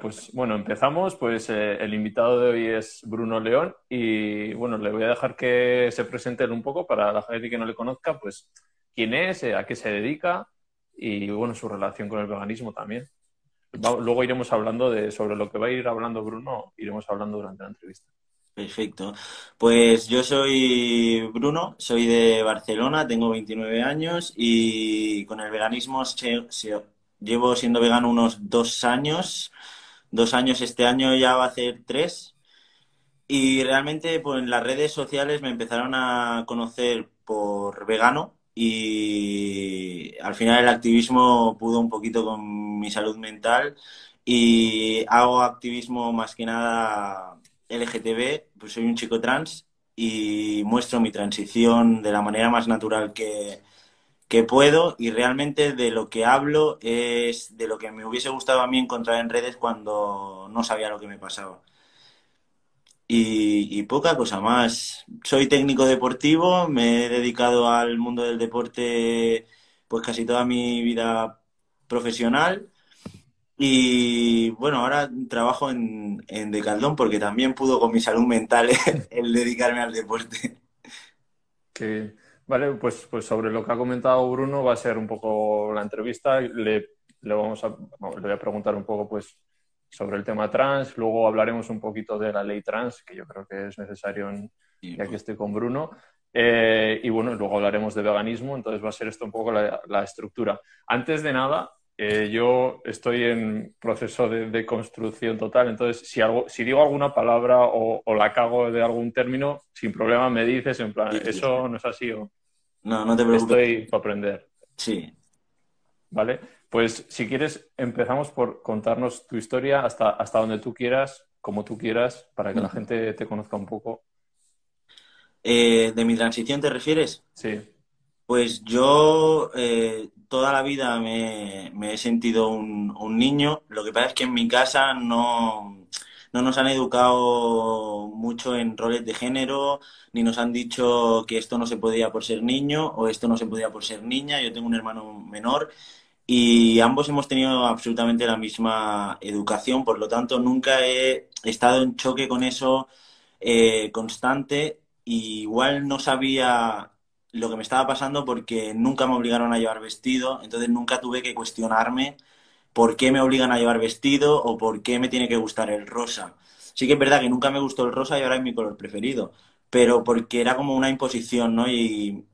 pues bueno, empezamos. Pues eh, el invitado de hoy es Bruno León y bueno, le voy a dejar que se presente él un poco para la gente que no le conozca, pues quién es, eh, a qué se dedica y bueno, su relación con el veganismo también. luego iremos hablando de sobre lo que va a ir hablando Bruno, iremos hablando durante la entrevista. Perfecto. Pues yo soy Bruno, soy de Barcelona, tengo 29 años y con el veganismo llevo siendo vegano unos dos años. Dos años este año ya va a ser tres. Y realmente pues, en las redes sociales me empezaron a conocer por vegano y al final el activismo pudo un poquito con mi salud mental y hago activismo más que nada LGTB, pues soy un chico trans y muestro mi transición de la manera más natural que, que puedo y realmente de lo que hablo es de lo que me hubiese gustado a mí encontrar en redes cuando no sabía lo que me pasaba. Y, poca cosa más. Soy técnico deportivo, me he dedicado al mundo del deporte pues casi toda mi vida profesional y bueno, ahora trabajo en, en Decaldón porque también pudo con mi salud mental el dedicarme al deporte. Que, vale, pues, pues sobre lo que ha comentado Bruno va a ser un poco la entrevista. Le, le, vamos a, le voy a preguntar un poco pues sobre el tema trans, luego hablaremos un poquito de la ley trans, que yo creo que es necesario, en, y aquí estoy con Bruno. Eh, y bueno, luego hablaremos de veganismo, entonces va a ser esto un poco la, la estructura. Antes de nada, eh, yo estoy en proceso de, construcción total, entonces si, algo, si digo alguna palabra o, la cago de algún término, sin problema me dices, en plan, ¿eso no es así o...? No, no te preocupes. Estoy para aprender. Sí. Vale, pues si quieres empezamos por contarnos tu historia hasta, hasta donde tú quieras, como tú quieras, para que la gente te conozca un poco. Eh, ¿De mi transición te refieres? Sí. Pues yo eh, toda la vida me, he sentido un, niño. Lo que pasa es que en mi casa no, no nos han educado mucho en roles de género, ni nos han dicho que esto no se podía por ser niño o esto no se podía por ser niña. Yo tengo un hermano menor y ambos hemos tenido absolutamente la misma educación, por lo tanto nunca he estado en choque con eso eh, constante. igual no sabía lo que me estaba pasando porque nunca me obligaron a llevar vestido, entonces nunca tuve que cuestionarme por qué me obligan a llevar vestido o por qué me tiene que gustar el rosa. Sí que es verdad que nunca me gustó el rosa y ahora es mi color preferido, pero porque era como una imposición, ¿no? Y,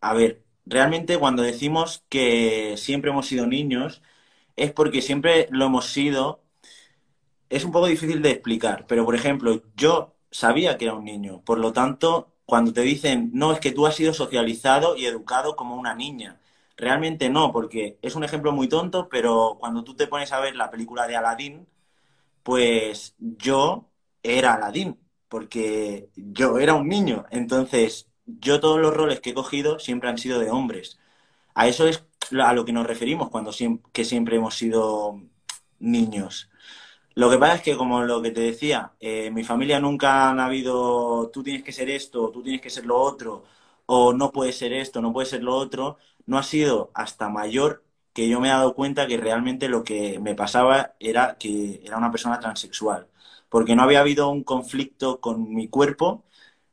a ver, realmente cuando decimos que siempre hemos sido niños, es porque siempre lo hemos sido. Es un poco difícil de explicar, pero por ejemplo, yo sabía que era un niño, por lo tanto, cuando te dicen, no, es que tú has sido socializado y educado como una niña. Realmente no, porque es un ejemplo muy tonto, pero cuando tú te pones a ver la película de Aladdin, pues yo era Aladdin, porque yo era un niño. Entonces, yo todos los roles que he cogido siempre han sido de hombres. A eso es a lo que nos referimos cuando que siempre hemos sido niños. Lo que pasa es que, como lo que te decía, eh, mi familia nunca han habido, tú tienes que ser esto, tú tienes que ser lo otro, o no puede ser esto, no puede ser lo otro. No ha sido hasta mayor que yo me he dado cuenta que realmente lo que me pasaba era que era una persona transexual, porque no había habido un conflicto con mi cuerpo,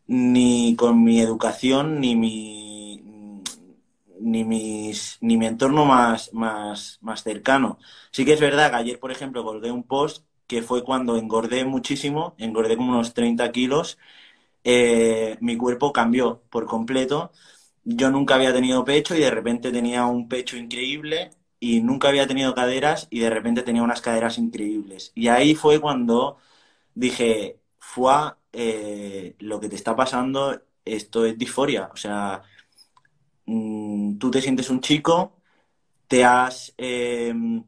ni con mi educación, ni mi, ni, mis, ni mi entorno más, más, más cercano. Sí que es verdad que ayer, por ejemplo, colgué un post que fue cuando engordé muchísimo, engordé como unos 30 kilos, eh, mi cuerpo cambió por completo. Yo nunca había tenido pecho y de repente tenía un pecho increíble y nunca había tenido caderas y de repente tenía unas caderas increíbles. Y ahí fue cuando dije, fue eh, lo que te está pasando, esto es disforia. O sea, mm, tú te sientes un chico, te has... Em,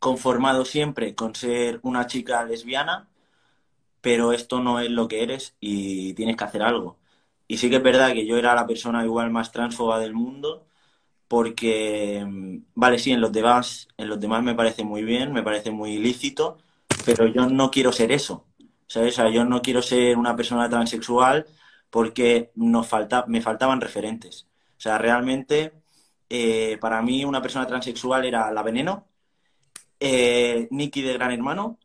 conformado siempre con ser una chica lesbiana, pero esto no es lo que eres y tienes que hacer algo. Y sí que es verdad que yo era la persona igual más transfoba del mundo, porque, mm, vale, sí, en los demás, en los demás me parece muy bien, me parece muy ilícito, pero yo no quiero ser eso. ¿Sabes? O sea, yo no quiero ser una persona transexual porque nos falta, me faltaban referentes. O sea, realmente, eh, para mí una persona transexual era la veneno, eh, Nicky de Gran Hermano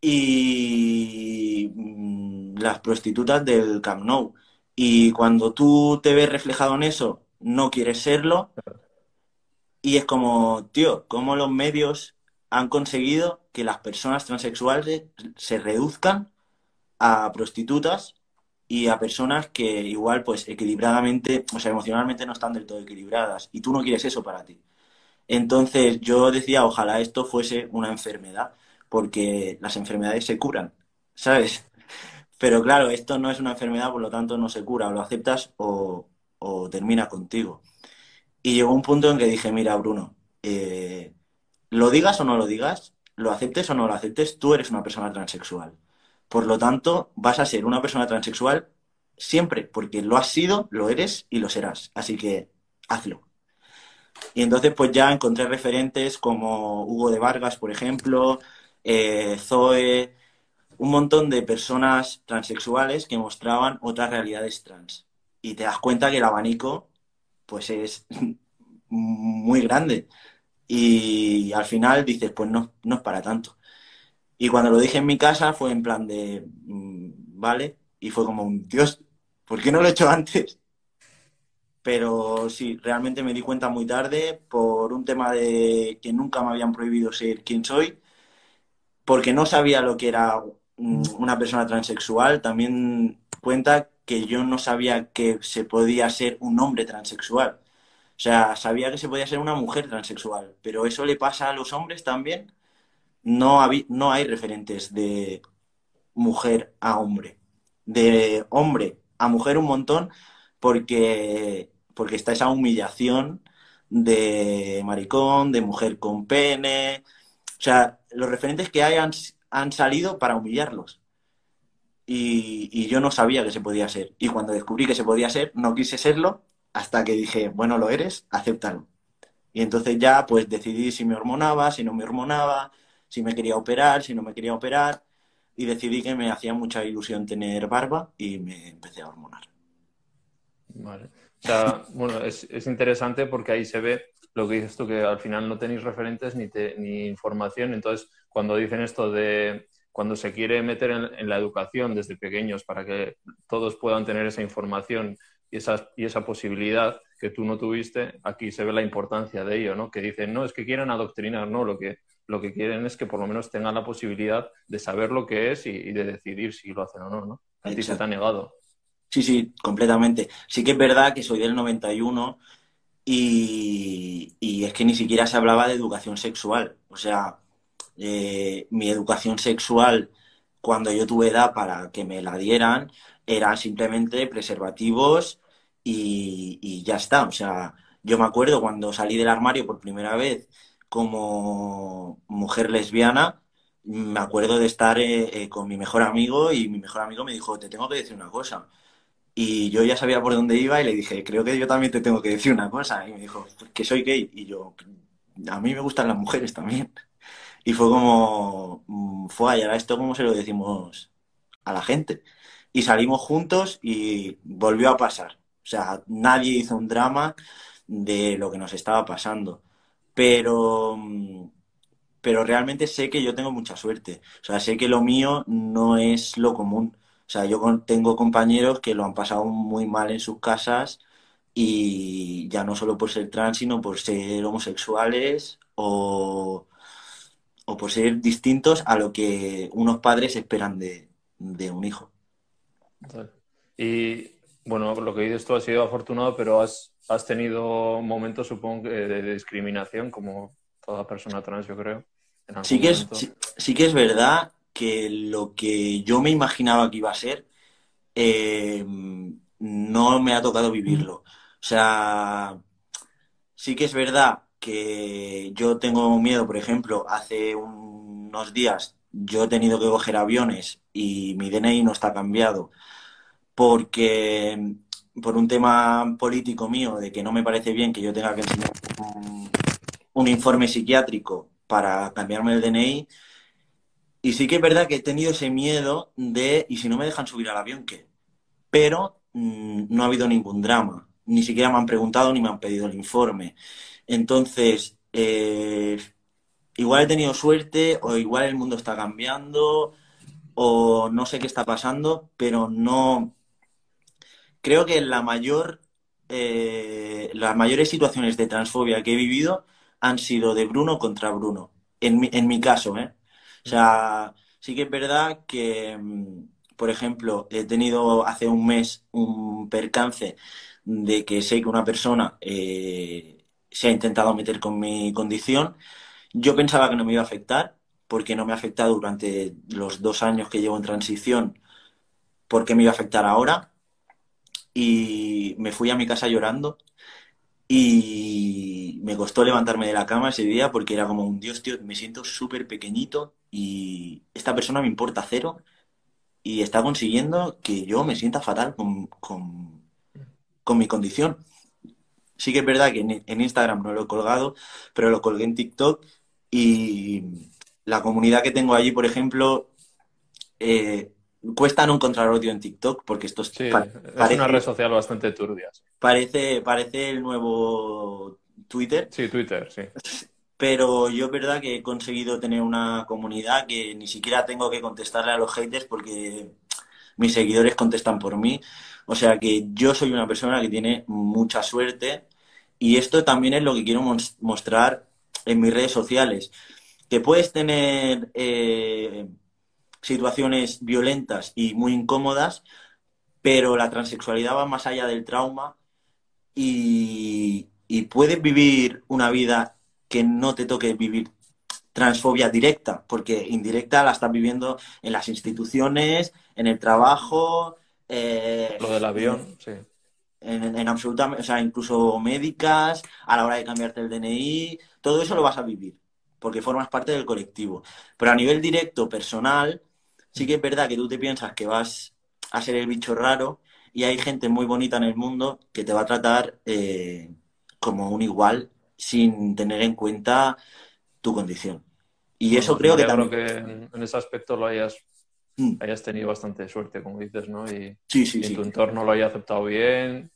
y mm, las prostitutas del Camp Nou. Y cuando tú te ves reflejado en eso, no quieres serlo. Y es como, tío, ¿cómo los medios han conseguido que las personas transexuales se reduzcan a prostitutas y a personas que igual, pues, equilibradamente, o sea, emocionalmente no están del todo equilibradas. Y tú no quieres eso para ti. Entonces yo decía, ojalá esto fuese una enfermedad, porque las enfermedades se curan, ¿sabes? Pero claro, esto no es una enfermedad, por lo tanto no se cura, o lo aceptas o, termina contigo. Y llegó un punto en que dije, mira, Bruno, eh, lo digas o no lo digas, lo aceptes o no lo aceptes, tú eres una persona transexual. Por lo tanto, vas a ser una persona transexual siempre, porque lo has sido, lo eres y lo serás. Así que hazlo. Y entonces pues ya encontré referentes como Hugo de Vargas, por ejemplo, eh, Zoe, un montón de personas transexuales que mostraban otras realidades trans. Y te das cuenta que el abanico pues es muy grande. Y al final dices, pues no, no es para tanto. Y cuando lo dije en mi casa fue en plan de, mm, vale, y fue como un, Dios, ¿por qué no lo he hecho antes? Pero sí, realmente me di cuenta muy tarde por un tema de que nunca me habían prohibido ser quien soy, porque no sabía lo que era una persona transexual, también cuenta que yo no sabía que se podía ser un hombre transexual. O sea, sabía que se podía ser una mujer transexual, pero eso le pasa a los hombres también. No, no hay referentes de mujer a hombre. De hombre a mujer un montón, porque, porque está esa humillación de maricón, de mujer con pene. O sea, los referentes que hay han, salido para humillarlos. Y, yo no sabía que se podía ser. Y cuando descubrí que se podía ser, no quise serlo hasta que dije, bueno, lo eres, acéptalo. Y entonces ya pues decidí si me hormonaba, si no me hormonaba, si me quería operar, si no me quería operar. Y decidí que me hacía mucha ilusión tener barba y me empecé a hormonar. Vale. O sea, bueno, es, es interesante porque ahí se ve lo que dices tú, que al final no tenéis referentes ni, ni información. Entonces, cuando dicen esto de cuando se quiere meter en, la educación desde pequeños para que todos puedan tener esa información y esa, y esa posibilidad que tú no tuviste, aquí se ve la importancia de ello, ¿no? Que dicen, no, es que quieren adoctrinar, no, lo que, lo que quieren es que por lo menos tengan la posibilidad de saber lo que es y, de decidir si lo hacen o no, ¿no? A ti se te ha negado. Sí, sí, completamente. Sí que es verdad que soy del 91 y, es que ni siquiera se hablaba de educación sexual. O sea, eh, mi educación sexual cuando yo tuve edad para que me la dieran era simplemente preservativos y, ya está. O sea, yo me acuerdo cuando salí del armario por primera vez como mujer lesbiana, me acuerdo de estar eh, eh, con mi mejor amigo y mi mejor amigo me dijo, te tengo que decir una cosa. Y yo ya sabía por dónde iba y le dije, creo que yo también te tengo que decir una cosa. Y me dijo, que soy gay. Y yo, a mí me gustan las mujeres también. Y fue como, mm, fue, y ahora esto cómo se lo decimos a la gente. Y salimos juntos y volvió a pasar. O sea, nadie hizo un drama de lo que nos estaba pasando. Pero, mm, pero realmente sé que yo tengo mucha suerte. O sea, sé que lo mío no es lo común. O sea, yo tengo compañeros que lo han pasado muy mal en sus casas y ya no solo por ser trans, sino por ser homosexuales o, por ser distintos a lo que unos padres esperan de, un hijo. Y bueno, lo que dices tú has sido afortunado, pero has, has tenido momentos, supongo, de discriminación, como toda persona trans, yo creo. Sí que, es, sí que es verdad que lo que yo me imaginaba que iba a ser, eh, no me ha tocado vivirlo. O sea, sí que es verdad que yo tengo miedo, por ejemplo, hace unos días yo he tenido que coger aviones y mi DNI no está cambiado porque por un tema político mío de que no me parece bien que yo tenga que enseñar un informe psiquiátrico para cambiarme el DNI, y sí que es verdad que he tenido ese miedo de, ¿y si no me dejan subir al avión qué? Pero mm, no ha habido ningún drama. Ni siquiera me han preguntado ni me han pedido el informe. Entonces, eh, igual he tenido suerte o igual el mundo está cambiando o no sé qué está pasando, pero no... Creo que la mayor, eh, las mayores situaciones de transfobia que he vivido han sido de Bruno contra Bruno, en mi, en mi caso, ¿eh? O sea, sí que es verdad que, mm, por ejemplo, he tenido hace un mes un percance de que sé que una persona eh, se ha intentado meter con mi condición. Yo pensaba que no me iba a afectar, porque no me ha afectado durante los dos años que llevo en transición, porque me iba a afectar ahora. Y me fui a mi casa llorando y me costó levantarme de la cama ese día porque era como un Dios, tío, me siento súper pequeñito y esta persona me importa cero y está consiguiendo que yo me sienta fatal con, con, mi condición. Sí que es verdad que en, Instagram no lo he colgado, pero lo colgué en TikTok y la comunidad que tengo allí, por ejemplo, eh, cuesta no encontrar odio en TikTok porque esto es, es una red social bastante turbia. Parece, parece el nuevo Twitter. Sí, Twitter, sí. Pero yo es verdad que he conseguido tener una comunidad que ni siquiera tengo que contestarle a los haters porque mis seguidores contestan por mí. O sea que yo soy una persona que tiene mucha suerte y esto también es lo que quiero mostrar en mis redes sociales. Que puedes tener eh, situaciones violentas y muy incómodas, pero la transexualidad va más allá del trauma y, y puedes vivir una vida que no te toque vivir transfobia directa, porque indirecta la estás viviendo en las instituciones, en el trabajo. Eh, Lo del avión, sí. En, en absolutamente, o sea, incluso médicas, a la hora de cambiarte el DNI, todo eso lo vas a vivir, porque formas parte del colectivo. Pero a nivel directo, personal, sí que es verdad que tú te piensas que vas a ser el bicho raro y hay gente muy bonita en el mundo que te va a tratar eh, como un igual sin tener en cuenta tu condición. Y eso creo que también... que en, ese aspecto lo hayas, mm. hayas tenido bastante suerte, como dices, ¿no? Y, sí, sí, tu entorno lo haya aceptado bien.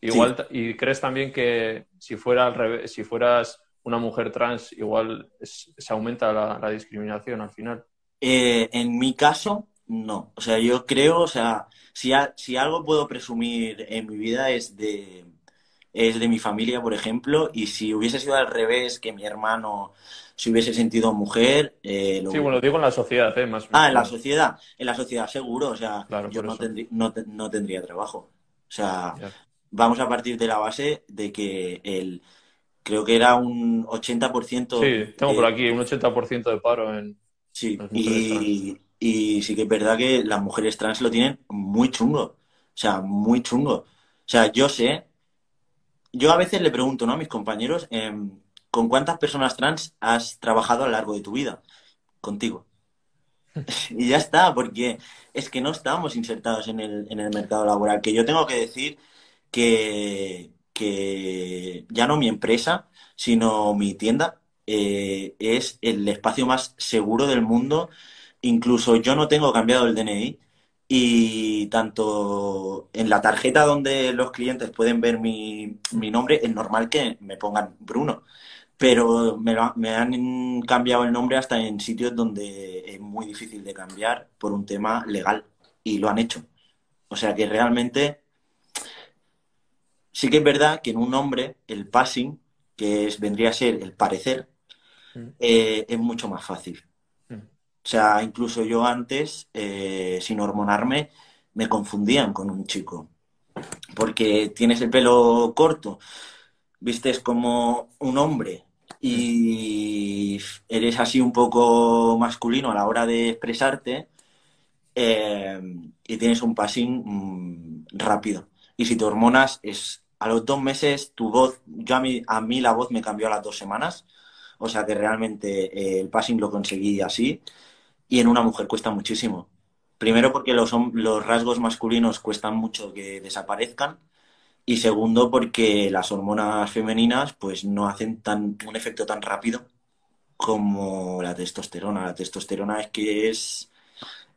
Igual, y crees también que si fuera al revés, si fueras una mujer trans, igual se aumenta la, discriminación al final. Eh, en mi caso, no. O sea, yo creo, o sea, si, si algo puedo presumir en mi vida es de, es de mi familia, por ejemplo, y si hubiese sido al revés, que mi hermano se hubiese sentido mujer... Eh, Sí, bueno, digo en la sociedad, ¿eh? Más ah, en la sociedad, en la sociedad seguro, o sea, yo no, no, tendría trabajo. O sea, vamos a partir de la base de que el... Creo que era un 80%... Sí, tengo por aquí un 80% de paro en... Sí, y, y sí que es verdad que las mujeres trans lo tienen muy chungo. O sea, muy chungo. O sea, yo sé yo a veces le pregunto ¿no? a mis compañeros, em, ¿con cuántas personas trans has trabajado a lo largo de tu vida? Contigo. y ya está, porque es que no estamos insertados en el, en el mercado laboral. Que yo tengo que decir que, que ya no mi empresa, sino mi tienda eh, es el espacio más seguro del mundo. Incluso yo no tengo cambiado el DNI y tanto en la tarjeta donde los clientes pueden ver mi, nombre, es normal que me pongan Bruno. Pero me, me, han cambiado el nombre hasta en sitios donde es muy difícil de cambiar por un tema legal. Y lo han hecho. O sea que realmente sí que es verdad que en un nombre el passing, que es, vendría a ser el parecer, mm. eh, es mucho más fácil. O sea, incluso yo antes, eh, sin hormonarme, me confundían con un chico. Porque tienes el pelo corto, vistes como un hombre y eres así un poco masculino a la hora de expresarte eh, y tienes un passing mm, rápido. Y si te hormonas, es a los dos meses tu voz, yo a mí, a mí la voz me cambió a las dos semanas, o sea que realmente eh, el passing lo conseguí así y en una mujer cuesta muchísimo. Primero porque los, rasgos masculinos cuestan mucho que desaparezcan y segundo porque las hormonas femeninas pues no hacen tan, un efecto tan rápido como la testosterona. La testosterona es que es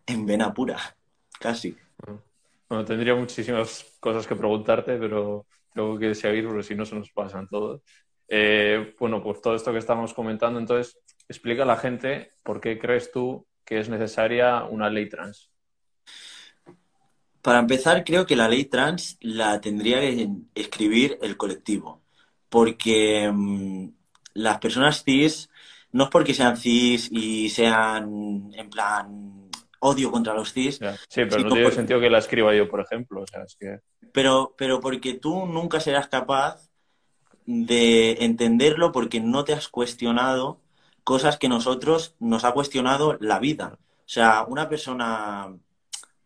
en vena pura, casi. Bueno, tendría muchísimas cosas que preguntarte, pero tengo que seguir porque si no se nos pasan todos. Eh, bueno, pues todo esto que estamos comentando, entonces, explica a la gente por qué crees tú que es necesaria una ley trans. Para empezar, creo que la ley trans la tendría que escribir el colectivo, porque mm, las personas cis, no es porque sean cis y sean en plan odio contra los cis. Sí, pero no tiene sentido que la escriba yo, por ejemplo. pero, pero porque tú nunca serás capaz de entenderlo porque no te has cuestionado cosas que nosotros nos ha cuestionado la vida. O sea, una persona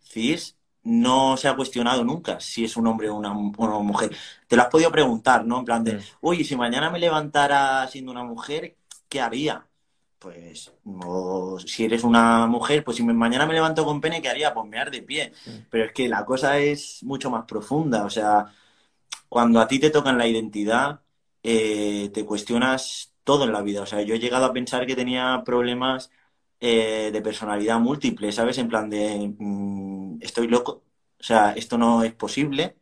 cis no se ha cuestionado nunca si es un hombre o una, mujer. Te lo has podido preguntar, ¿no? En plan de, uy, si mañana me levantara siendo una mujer, ¿qué haría? Pues, si eres una mujer, pues si mañana me levanto con pene, ¿qué haría? Pues me de pie. Pero es que la cosa es mucho más profunda. O sea, cuando a ti te tocan la identidad, eh, te cuestionas todo en la vida. O sea, yo he llegado a pensar que tenía problemas eh, de personalidad múltiple, ¿sabes? En plan de, mm, estoy loco, o sea, esto no es posible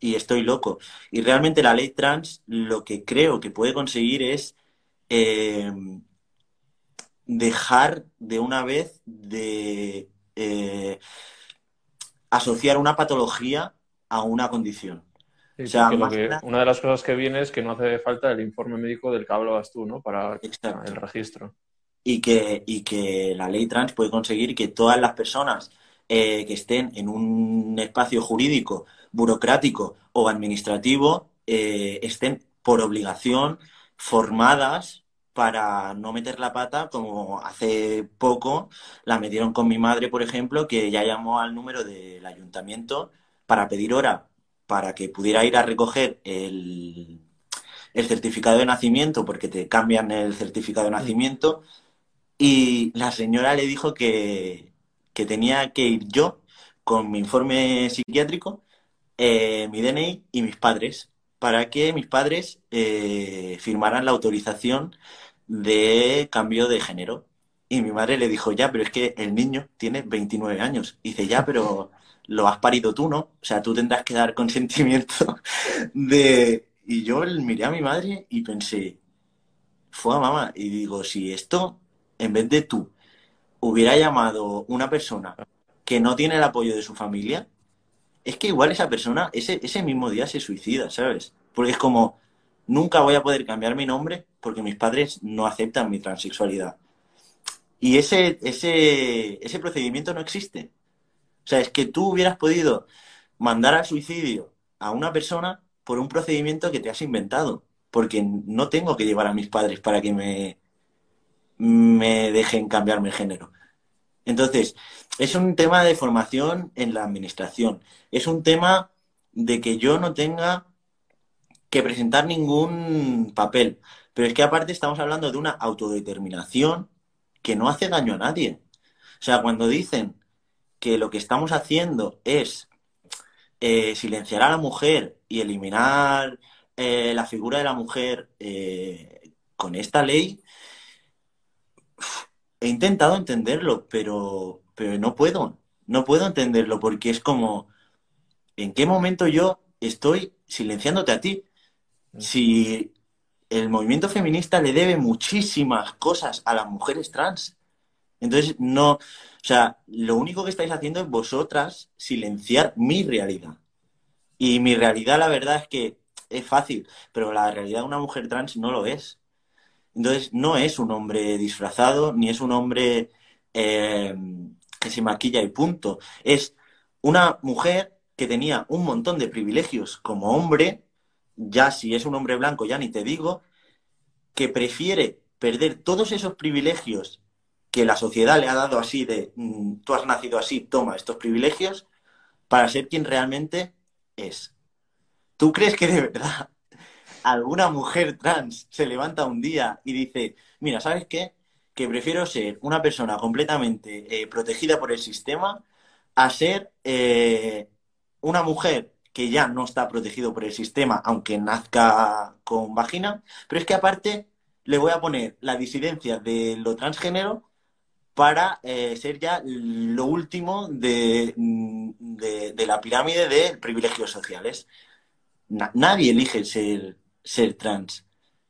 y estoy loco. Y realmente la ley trans lo que creo que puede conseguir es eh, dejar de una vez de asociar una patología a una condición. O sea, una de las cosas que viene es que no hace falta el informe médico del que hablabas tú, ¿no? Para el registro. Y que, y que la ley trans puede conseguir que todas las personas eh, que estén en un espacio jurídico, burocrático o administrativo eh, estén por obligación formadas para no meter la pata, como hace poco la metieron con mi madre, por ejemplo, que ya llamó al número del ayuntamiento para pedir hora para que pudiera ir a recoger el, el certificado de nacimiento, porque te cambian el certificado de nacimiento. Y la señora le dijo que, tenía que ir yo con mi informe psiquiátrico, eh, mi DNI y mis padres, para que mis padres eh, firmaran la autorización de cambio de género. Y mi madre le dijo, ya, pero es que el niño tiene 29 años. Y dice, ya, pero lo has parido tú, ¿no? O sea, tú tendrás que dar consentimiento de... Y yo miré a mi madre y pensé, fue a mamá. Y digo, si esto en vez de tú, hubiera llamado una persona que no tiene el apoyo de su familia, es que igual esa persona ese, ese mismo día se suicida, ¿sabes? Porque es como, nunca voy a poder cambiar mi nombre porque mis padres no aceptan mi transexualidad. Y ese, ese, ese procedimiento no existe. O sea, es que tú hubieras podido mandar al suicidio a una persona por un procedimiento que te has inventado. Porque no tengo que llevar a mis padres para que me, me dejen cambiarme el género. Entonces, es un tema de formación en la administración. Es un tema de que yo no tenga que presentar ningún papel. Pero es que aparte estamos hablando de una autodeterminación que no hace daño a nadie. O sea, cuando dicen que lo que estamos haciendo es eh, silenciar a la mujer y eliminar eh, la figura de la mujer eh, con esta ley, he intentado entenderlo, pero, pero no puedo. No puedo entenderlo porque es como, ¿en qué momento yo estoy silenciándote a ti? Mm. Si el movimiento feminista le debe muchísimas cosas a las mujeres trans. Entonces, no, sea, lo único que estáis haciendo es vosotras silenciar mi realidad. Y mi realidad, la verdad es que es fácil, pero la realidad de una mujer trans no lo es. Entonces, no es un hombre disfrazado, ni es un hombre eh, que se maquilla y punto. Es una mujer que tenía un montón de privilegios como hombre, ya si es un hombre blanco, ya ni te digo, que prefiere perder todos esos privilegios que la sociedad le ha dado así de mm, tú has nacido así, toma estos privilegios, para ser quien realmente es. ¿Tú crees que de verdad alguna mujer trans se levanta un día y dice, mira, ¿sabes qué? Que prefiero ser una persona completamente eh, protegida por el sistema a ser eh, una mujer que ya no está protegido por el sistema, aunque nazca con vagina, pero es que aparte le voy a poner la disidencia de lo transgénero para eh, ser ya lo último de, de, la pirámide de privilegios sociales. nadie elige ser ser trans.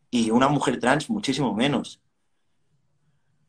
y una mujer trans muchísimo menos.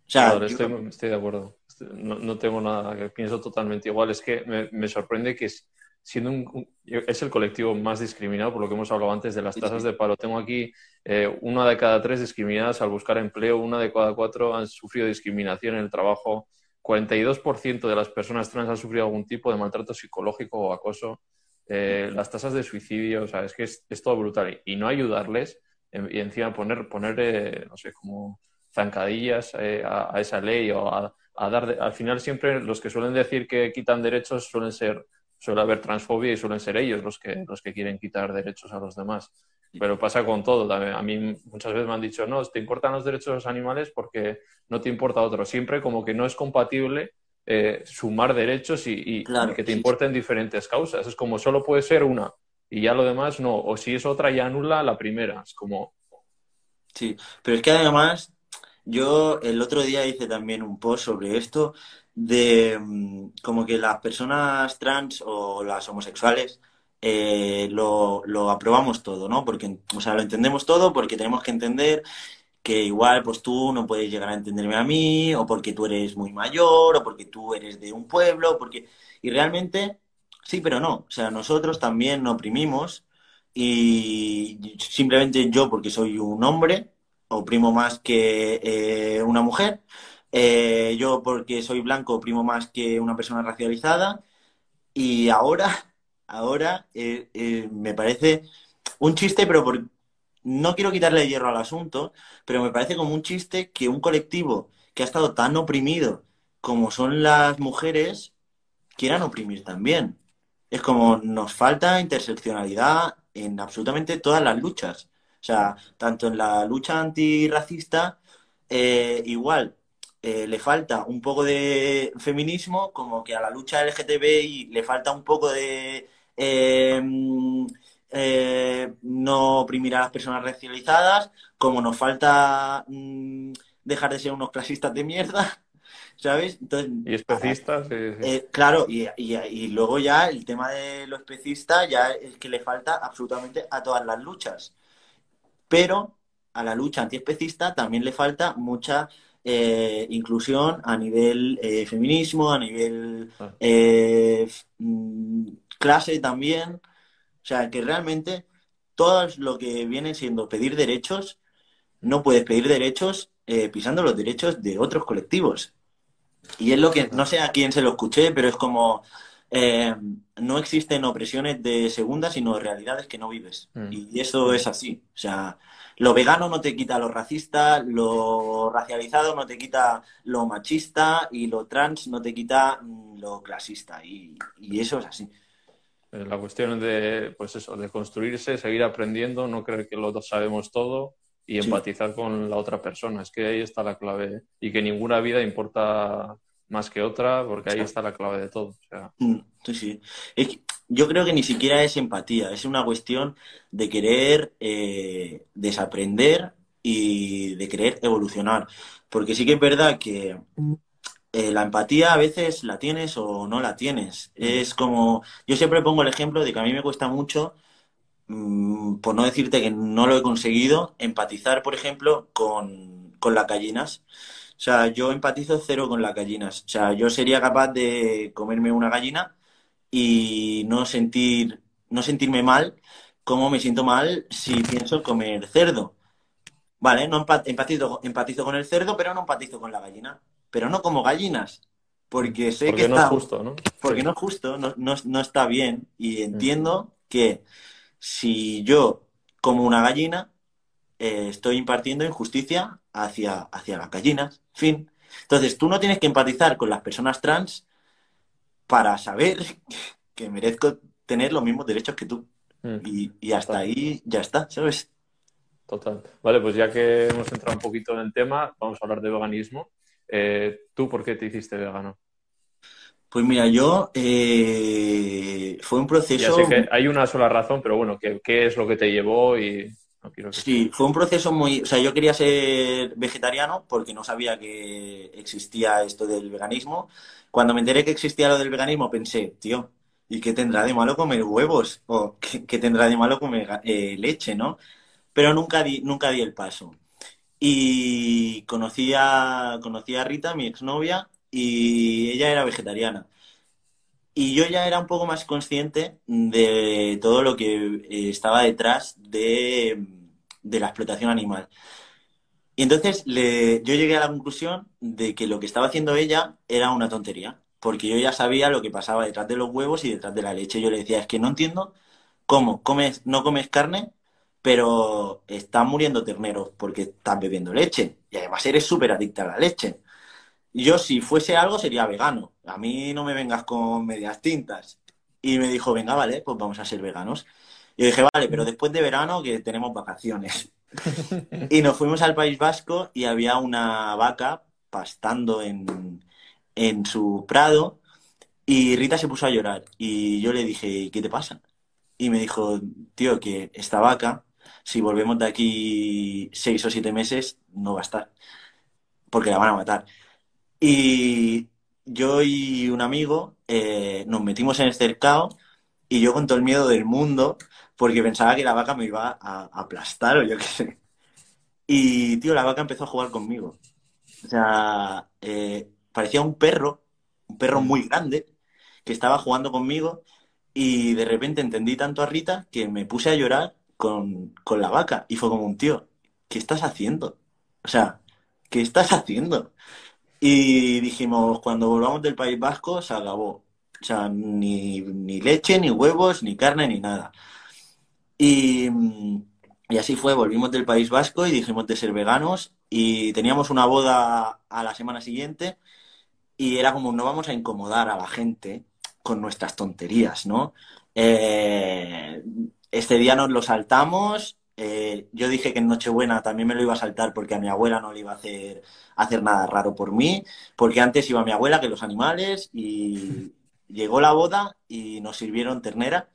O sea, estoy, de acuerdo. No, tengo nada que pienso totalmente igual. Es que me, sorprende que es, siendo un, es el colectivo más discriminado, por lo que hemos hablado antes de las tasas de paro. Tengo aquí eh, una de cada tres discriminadas al buscar empleo, una de cada cuatro han sufrido discriminación en el trabajo, 42% de las personas trans han sufrido algún tipo de maltrato psicológico o acoso. Eh, las tasas de suicidio, o sea, es que es, todo brutal. Y no ayudarles, em, y encima poner, poner eh, no sé, como zancadillas eh, a, esa ley o a, dar... al final siempre los que suelen decir que quitan derechos suelen ser, suele haber transfobia y suelen ser ellos los que, los que quieren quitar derechos a los demás. Pero pasa con todo. A mí muchas veces me han dicho, no, te importan los derechos de los animales porque no te importa otro. Siempre como que no es compatible eh, sumar derechos y, que te importen diferentes causas. Es como solo puede ser una y ya lo demás no. O si es otra, ya anula la primera. Es como... Sí, pero es que además yo el otro día hice también un post sobre esto de mm, como que las personas trans o las homosexuales eh, lo, lo, aprobamos todo, ¿no? Porque, o sea, lo entendemos todo porque tenemos que entender que igual pues tú no puedes llegar a entenderme a mí, o porque tú eres muy mayor, o porque tú eres de un pueblo, porque... Y realmente, sí, pero no. O sea, nosotros también nos oprimimos y simplemente yo porque soy un hombre, oprimo más que eh, una mujer, eh, yo porque soy blanco oprimo más que una persona racializada, y ahora ahora eh, me parece un chiste, pero por... no quiero quitarle hierro al asunto, pero me parece como un chiste que un colectivo que ha estado tan oprimido como son las mujeres quieran oprimir también. Es como nos falta interseccionalidad en absolutamente todas las luchas. O sea, tanto en la lucha antirracista, eh, igual le falta un poco de feminismo, como que a la lucha LGTBI le falta un poco de eh, eh, no oprimir a las personas racializadas, como nos falta mm, dejar de ser unos clasistas de mierda, ¿sabes? y especistas. Eh, claro, y, luego ya el tema de lo especista ya es que le falta absolutamente a todas las luchas. Pero a la lucha antiespecista también le falta mucha inclusión a nivel feminismo, a nivel ah. mm, clase también. O sea, que realmente todo lo que viene siendo pedir derechos, no puedes pedir derechos eh, pisando los derechos de otros colectivos. Y es lo que, no sé a quién se lo escuché, pero es como, eh, no existen opresiones de segunda, sino realidades que no vives. Mm. Y eso es así. O sea, lo vegano no te quita lo racista, lo racializado no te quita lo machista y lo trans no te quita mm, lo clasista. y eso es así. Eh, la cuestión de, pues eso, de construirse, seguir aprendiendo, no creer que lo sabemos todo y empatizar con la otra persona. Es que ahí está la clave. Y que ninguna vida importa más que otra, porque ahí está la clave de todo. Mm, sí, sí. yo creo que ni siquiera es empatía, es una cuestión de querer eh, desaprender y de querer evolucionar. Porque sí que es verdad que eh, la empatía a veces la tienes o no la tienes. Es como, yo siempre pongo el ejemplo de que a mí me cuesta mucho, mm, por no decirte que no lo he conseguido, empatizar, por ejemplo, con, las gallinas. O sea, yo empatizo cero con las gallinas. O sea, yo sería capaz de comerme una gallina y no sentir, no sentirme mal como me siento mal si pienso comer cerdo. Vale, no empatizo, empatizo con el cerdo, pero no empatizo con la gallina pero no como gallinas. Porque sé que no es justo, ¿no? Porque no es justo, no, está bien. Y entiendo que si yo como una gallina, eh, estoy impartiendo injusticia hacia, hacia las gallinas. Fin. Entonces, tú no tienes que empatizar con las personas trans para saber que merezco tener los mismos derechos que tú. Mm. Y, hasta ahí ya está, ¿sabes? Total. Vale, pues ya que hemos entrado un poquito en el tema, vamos a hablar de veganismo. Eh, ¿Tú por qué te hiciste vegano? Pues mira, yo eh, fue un proceso. Ya que hay una sola razón, pero bueno, ¿qué, es lo que te llevó? Y Sí, fue un proceso muy. O sea, yo quería ser vegetariano porque no sabía que existía esto del veganismo. Cuando me enteré que existía lo del veganismo, pensé, tío, ¿y qué tendrá de malo comer huevos? ¿O qué, tendrá de malo comer eh, leche, no? pero nunca di, nunca di el paso. Y conocí a, conocí a Rita, mi exnovia, y ella era vegetariana. Y yo ya era un poco más consciente de todo lo que eh, estaba detrás de, la explotación animal. Y entonces yo llegué a la conclusión de que lo que estaba haciendo ella era una tontería, porque yo ya sabía lo que pasaba detrás de los huevos y detrás de la leche. Yo le decía, es que no entiendo cómo comes, no comes carne, pero están muriendo terneros porque están bebiendo leche. Y además eres súper adicta a la leche. Yo si fuese algo sería vegano. A mí no me vengas con medias tintas. Y me dijo, venga, vale, pues vamos a ser veganos. Y dije, vale, pero después de verano que tenemos vacaciones. y nos fuimos al País Vasco y había una vaca pastando en, en su prado y Rita se puso a llorar. Y yo le dije, ¿qué te pasa? Y me dijo, tío, que esta vaca, si volvemos de aquí seis o siete meses, no va a estar. Porque la van a matar. Y yo y un amigo eh, nos metimos en el cercado y yo con todo el miedo del mundo porque pensaba que la vaca me iba a, aplastar o yo qué sé. Y, tío, la vaca empezó a jugar conmigo. O sea, eh, parecía un perro, un perro muy grande, que estaba jugando conmigo y de repente entendí tanto a Rita que me puse a llorar con, con la vaca y fue como un tío, ¿qué estás haciendo? O sea, ¿qué estás haciendo? Y dijimos, cuando volvamos del País Vasco, se acabó. O sea, ni, ni leche, ni huevos, ni carne, ni nada. Y, y, así fue, volvimos del País Vasco y dijimos de ser veganos y teníamos una boda a la semana siguiente y era como no vamos a incomodar a la gente con nuestras tonterías, ¿no? Eh, este día nos lo saltamos. Eh, yo dije que en Nochebuena también me lo iba a saltar porque a mi abuela no le iba a hacer, hacer nada raro por mí, porque antes iba mi abuela que los animales y llegó la boda y nos sirvieron ternera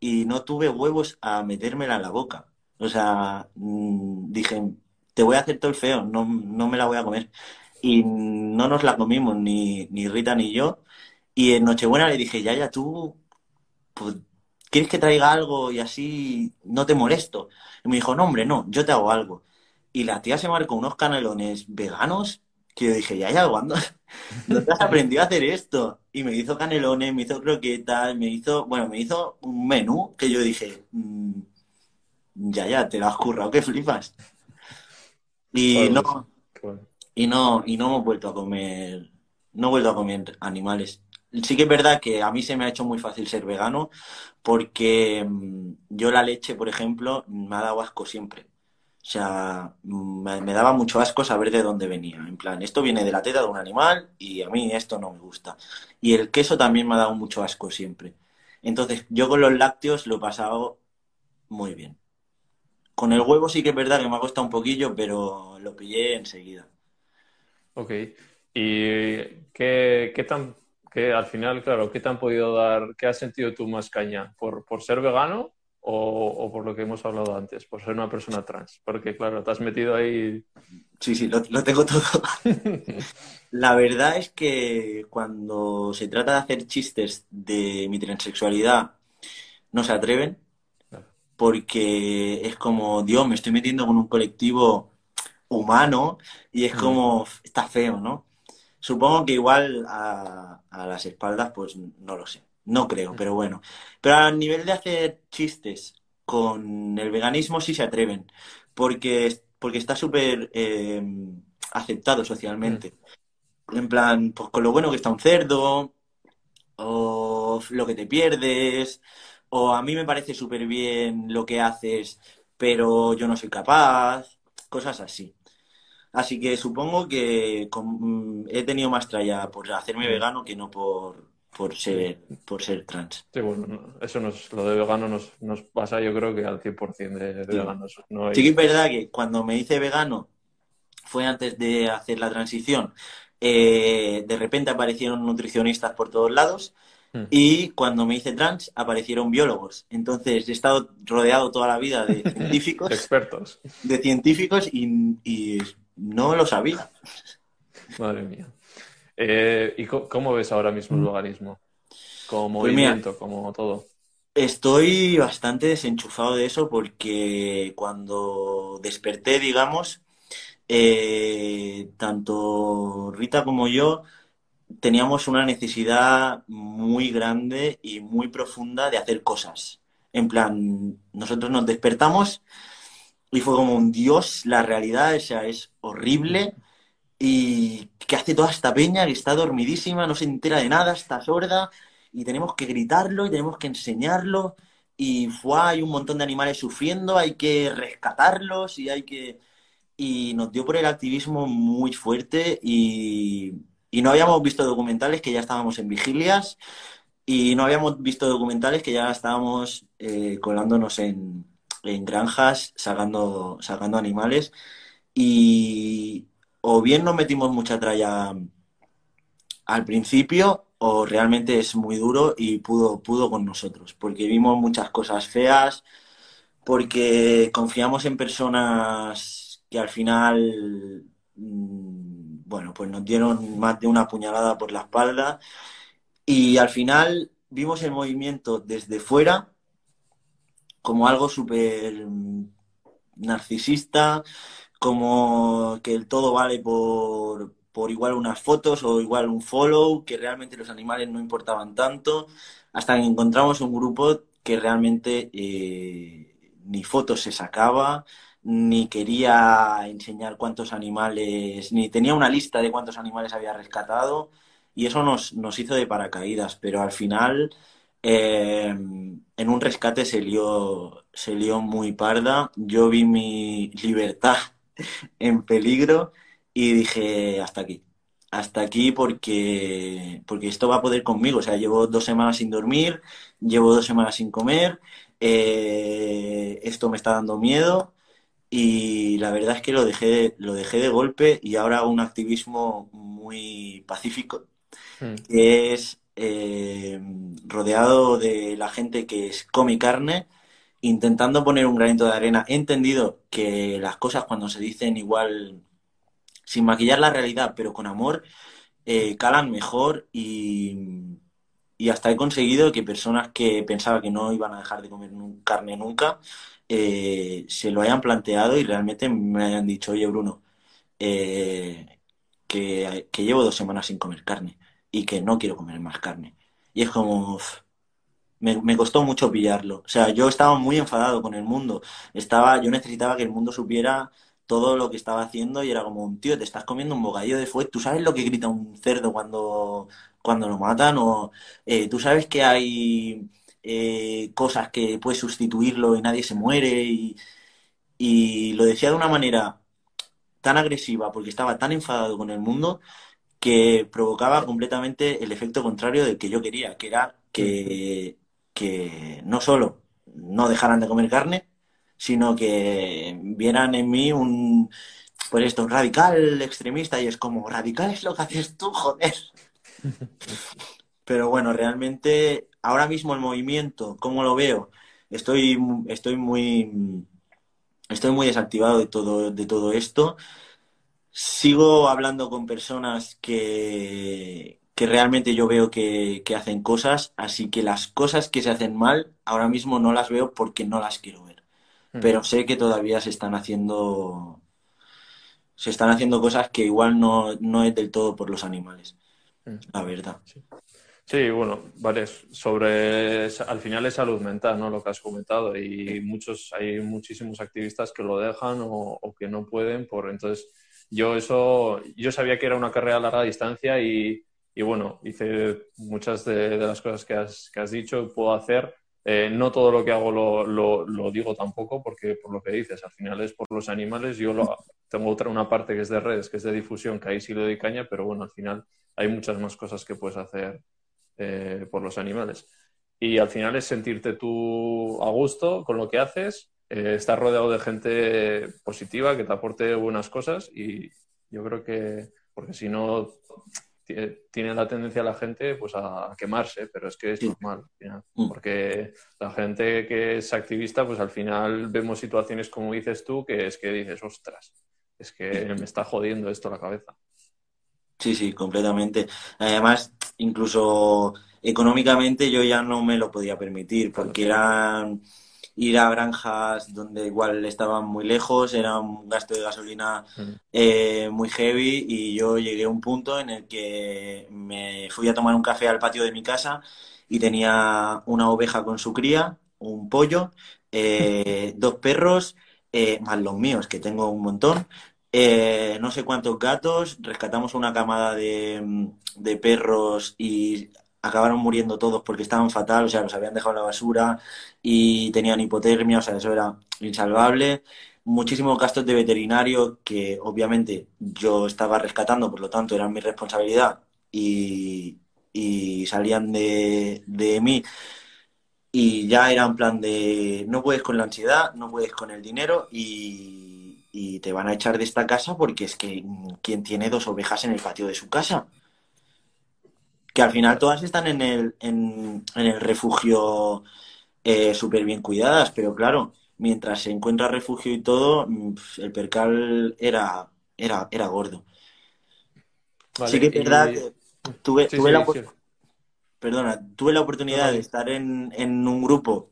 y no tuve huevos a metérmela en la boca. O sea, mm, dije, te voy a hacer todo el feo, no, no me la voy a comer. Y no nos la comimos, ni, ni Rita ni yo. Y en Nochebuena le dije, ya, ya, tú, pues, ¿quieres que traiga algo y así no te molesto? Y me dijo, no, hombre, no, yo te hago algo. Y la tía se marcó unos canelones veganos que yo dije, ya, ya, ¿cuándo? ¿No te has aprendido a hacer esto? Y me hizo canelones, me hizo croquetas, me hizo, bueno, me hizo un menú que yo dije, mm, ya, ya, te lo has currado, que flipas. Y no, y no, y no hemos vuelto a comer, no he vuelto a comer animales. Sí que es verdad que a mí se me ha hecho muy fácil ser vegano porque mm, yo la leche, por ejemplo, me ha dado asco siempre. O sea, me, daba mucho asco saber de dónde venía. En plan, esto viene de la teta de un animal y a mí esto no me gusta. Y el queso también me ha dado mucho asco siempre. Entonces, yo con los lácteos lo he pasado muy bien. Con el huevo sí que es verdad que me ha costado un poquillo, pero lo pillé enseguida. Ok. ¿Y qué, qué tan, qué, al final, claro, qué te han podido dar, qué has sentido tú más caña? ¿Por, por ser vegano o, por lo que hemos hablado antes, por ser una persona trans? Porque, claro, te has metido ahí. Sí, sí, lo, tengo todo. La verdad es que cuando se trata de hacer chistes de mi transexualidad, no se atreven, porque es como, Dios, me estoy metiendo con un colectivo humano y es mm. como, está feo, ¿no? Supongo que igual a, a las espaldas, pues no lo sé. No creo, pero bueno. Pero a nivel de hacer chistes con el veganismo sí se atreven, porque, porque está súper eh, aceptado socialmente. Mm. En plan, pues con lo bueno que está un cerdo, o lo que te pierdes, o a mí me parece súper bien lo que haces, pero yo no soy capaz, cosas así. Así que supongo que mm, he tenido más tralla por hacerme mm. vegano que no por, por ser, por ser trans. Sí, bueno, eso nos, lo de vegano nos, nos pasa yo creo que al 100% de, de veganos. Sí que es verdad que cuando me hice vegano fue antes de hacer la transición. Eh, de repente aparecieron nutricionistas por todos lados hmm. y cuando me hice trans aparecieron biólogos. Entonces he estado rodeado toda la vida de científicos. Expertos. De científicos y, y no lo sabía. Madre mía. Eh, ¿Y cómo ves ahora mismo el veganismo? Como pues movimiento, como todo. Estoy bastante desenchufado de eso porque cuando desperté, digamos, eh, tanto Rita como yo teníamos una necesidad muy grande y muy profunda de hacer cosas. En plan, nosotros nos despertamos y fue como un Dios, la realidad, o sea, es horrible. Y que hace toda esta peña que está dormidísima, no se entera de nada, está sorda, y tenemos que gritarlo y tenemos que enseñarlo. Y fue, hay un montón de animales sufriendo, hay que rescatarlos y hay que. Y nos dio por el activismo muy fuerte y, y no habíamos visto documentales que ya estábamos en vigilias y no habíamos visto documentales que ya estábamos eh, colándonos en, en granjas sacando, sacando animales. Y o bien nos metimos mucha tralla al principio o realmente es muy duro y pudo, pudo con nosotros, porque vimos muchas cosas feas, porque confiamos en personas que al final, mm, bueno, pues nos dieron más de una puñalada por la espalda. Y al final vimos el movimiento desde fuera como algo súper narcisista, como que el todo vale por, por igual unas fotos o igual un follow, que realmente los animales no importaban tanto, hasta que encontramos un grupo que realmente eh, ni fotos se sacaba, ni quería enseñar cuántos animales, ni tenía una lista de cuántos animales había rescatado, y eso nos, nos hizo de paracaídas, pero al final eh, en un rescate se lió, se lió muy parda, yo vi mi libertad en peligro y dije, hasta aquí. Hasta aquí porque, porque esto va a poder conmigo. O sea, llevo dos semanas sin dormir, llevo dos semanas sin comer, eh, esto me está dando miedo y la verdad es que lo dejé, lo dejé de golpe y ahora hago un activismo muy pacífico, hmm. que es eh, rodeado de la gente que come carne intentando poner un granito de arena. He entendido que las cosas cuando se dicen igual sin maquillar la realidad, pero con amor, eh, calan mejor y, hasta he conseguido que personas que pensaba que no iban a dejar de comer carne nunca, eh, se lo hayan planteado y realmente me hayan dicho, oye Bruno, eh, que, llevo dos semanas sin comer carne y que no quiero comer más carne. Y es como, me, costó mucho pillarlo. O sea, yo estaba muy enfadado con el mundo. Estaba, yo necesitaba que el mundo supiera todo lo que estaba haciendo y era como un tío, te estás comiendo un bocadillo de fuet. ¿Tú sabes lo que grita un cerdo cuando, cuando lo matan? O eh, tú sabes que hay eh, cosas que puedes sustituirlo y nadie se muere. Y, y lo decía de una manera tan agresiva porque estaba tan enfadado con el mundo que provocaba completamente el efecto contrario del que yo quería, que era que que no solo no dejaran de comer carne, sino que vieran en mí un, pues esto, un radical extremista y es como, radical es lo que haces tú, joder. Pero bueno, realmente ahora mismo el movimiento, ¿cómo lo veo? Estoy, estoy muy estoy muy desactivado de todo, de todo esto. Sigo hablando con personas que, que realmente yo veo que, hacen cosas, así que las cosas que se hacen mal ahora mismo no las veo porque no las quiero ver. Mm. Pero sé que todavía se están haciendo se están haciendo cosas que igual no, no es del todo por los animales, mm. la verdad. Sí. bueno, vale, sobre al final es salud mental, ¿no? Lo que has comentado y muchos hay muchísimos activistas que lo dejan o, o, que no pueden por entonces yo eso yo sabía que era una carrera a larga distancia y, y bueno, hice muchas de, las cosas que has, que has, dicho, puedo hacer. Eh, no todo lo que hago lo, lo, digo tampoco, porque por lo que dices, al final es por los animales. Yo tengo otra una parte que es de redes, que es de difusión, que ahí sí le doy caña, pero bueno, al final hay muchas más cosas que puedes hacer eh, por los animales. Y al final es sentirte tú a gusto con lo que haces, eh, estar rodeado de gente positiva que te aporte buenas cosas y yo creo que, porque si no, tiene la tendencia la gente pues a quemarse, pero es que es normal, mm. porque la gente que es activista, pues al final vemos situaciones como dices tú, que es que dices, ostras, es que me está jodiendo esto la cabeza. Sí, sí, completamente. Además, incluso económicamente yo ya no me lo podía permitir porque eran ir a granjas donde igual estaban muy lejos, era un gasto de gasolina eh, muy heavy y yo llegué a un punto en el que me fui a tomar un café al patio de mi casa y tenía una oveja con su cría, un pollo, eh, dos perros, eh, más los míos, que tengo un montón, no sé cuántos gatos, rescatamos una camada de, de perros y acabaron muriendo todos porque estaban fatal, o sea, los habían dejado en la basura y tenían hipotermia, o sea, eso era insalvable. Muchísimos gastos de veterinario que obviamente yo estaba rescatando, por lo tanto eran mi responsabilidad y, salían de, de mí y ya era en plan de no puedes con la ansiedad, no puedes con el dinero y, y, te van a echar de esta casa porque es que quien tiene dos ovejas en el patio de su casa que al final todas están en el, en, el refugio eh, súper bien cuidadas, pero claro, mientras se encuentra refugio y todo, el percal era, era, era gordo. sí que es verdad que tuve, tuve la, perdona, tuve la oportunidad de estar en, en un grupo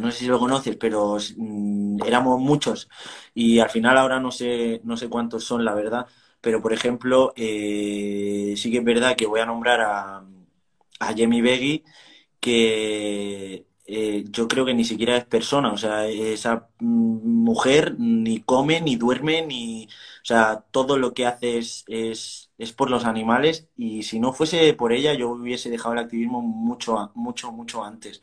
no sé si lo conoces, pero mm, éramos muchos y al final ahora no sé, no sé cuántos son, la verdad, pero por ejemplo, eh, sí que es verdad que voy a nombrar a, a Jamie Beggy, que eh, yo creo que ni siquiera es persona, o sea, esa mujer ni come, ni duerme, ni, o sea, todo lo que hace es, es, por los animales. Y si no fuese por ella yo hubiese dejado el activismo mucho, mucho, mucho antes,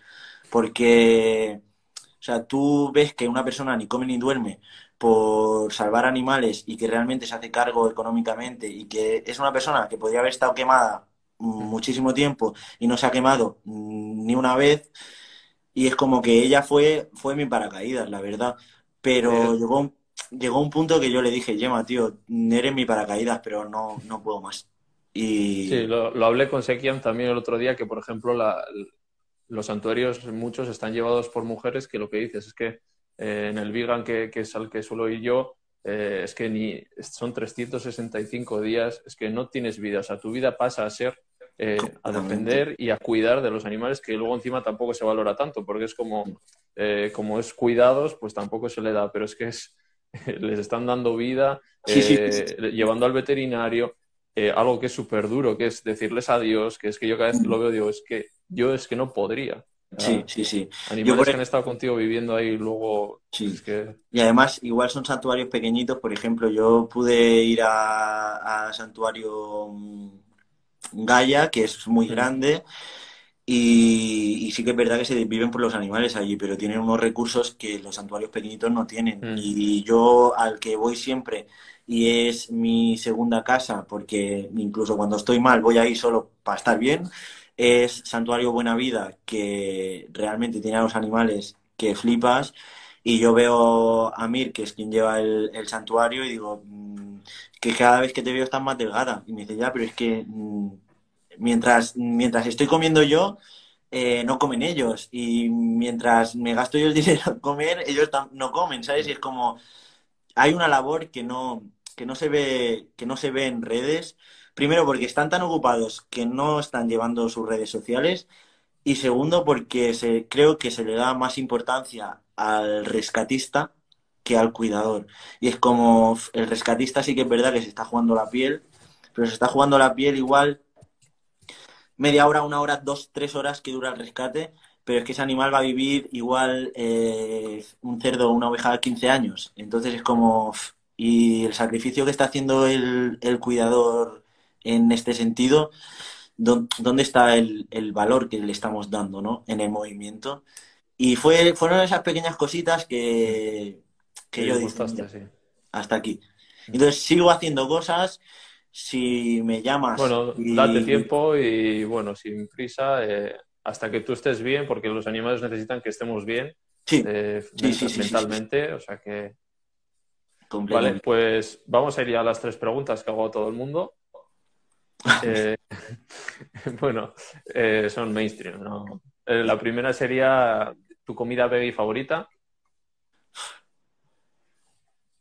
porque, o sea, tú ves que una persona ni come ni duerme por salvar animales y que realmente se hace cargo económicamente y que es una persona que podría haber estado quemada muchísimo tiempo y no se ha quemado ni una vez y es como que ella fue fue mi paracaídas la verdad. Pero llegó llegó un punto que yo le dije Gemma tío eres mi paracaídas pero no no puedo más y sí lo, lo hablé con Sekian también el otro día que por ejemplo la, los santuarios muchos están llevados por mujeres que lo que dices es que eh, en el vegan, que, es al que suelo ir yo, eh, es que ni son 365 días, es que no tienes vida, o sea, tu vida pasa a ser eh, a defender y a cuidar de los animales, que luego encima tampoco se valora tanto, porque es como, como es cuidados, pues tampoco se le da, pero es que es, les están dando vida, llevando al veterinario, algo que es súper duro, que es decirles adiós, que es que yo cada vez lo veo, digo, es que yo es que no podría. Sí, sí, sí. Animales que han estado contigo viviendo ahí luego. Sí. Y además, igual son santuarios pequeñitos. Por ejemplo, yo pude ir a, a Santuario mm, Gaia, que es muy grande. Y, sí que es verdad que se viven por los animales allí, pero tienen unos recursos que los santuarios pequeñitos no tienen. Mm. Y yo al que voy siempre, y es mi segunda casa, porque incluso cuando estoy mal voy ahí solo para estar bien es Santuario Buena Vida, que realmente tiene a los animales que flipas. Y yo veo a Mir, que es quien lleva el, santuario, y digo, mm, que cada vez que te veo estás más delgada. Y me dice, ya, pero es que mm, mientras, mientras estoy comiendo yo, eh, no comen ellos. Y mientras me gasto yo el dinero en comer, ellos no comen, ¿sabes? Y es como, hay una labor que no, que no se ve, que no se ve en redes Primero, porque están tan ocupados que no están llevando sus redes sociales. Y segundo, porque se, creo que se le da más importancia al rescatista que al cuidador. Y es como el rescatista sí que es verdad que se está jugando la piel, pero se está jugando la piel igual media hora, una hora, dos, tres horas que dura el rescate, pero es que ese animal va a vivir igual eh, un cerdo o una oveja 15 años. Entonces es como... Y el sacrificio que está haciendo el, el cuidador en este sentido, ¿dónde está el, valor que le estamos dando ¿no? en el movimiento? Y fue, fueron esas pequeñas cositas que, que yo dije, hasta aquí. Entonces sigo haciendo cosas, si me llamas... Bueno, date tiempo y bueno, sin prisa, eh, hasta que tú estés bien, porque los animales necesitan que estemos bien eh, mentalmente, o sea que... Vale, pues vamos a ir a las tres preguntas que hago a todo el mundo. Eh, bueno, eh, son mainstream, ¿no? Eh, la primera sería tu comida veggie favorita.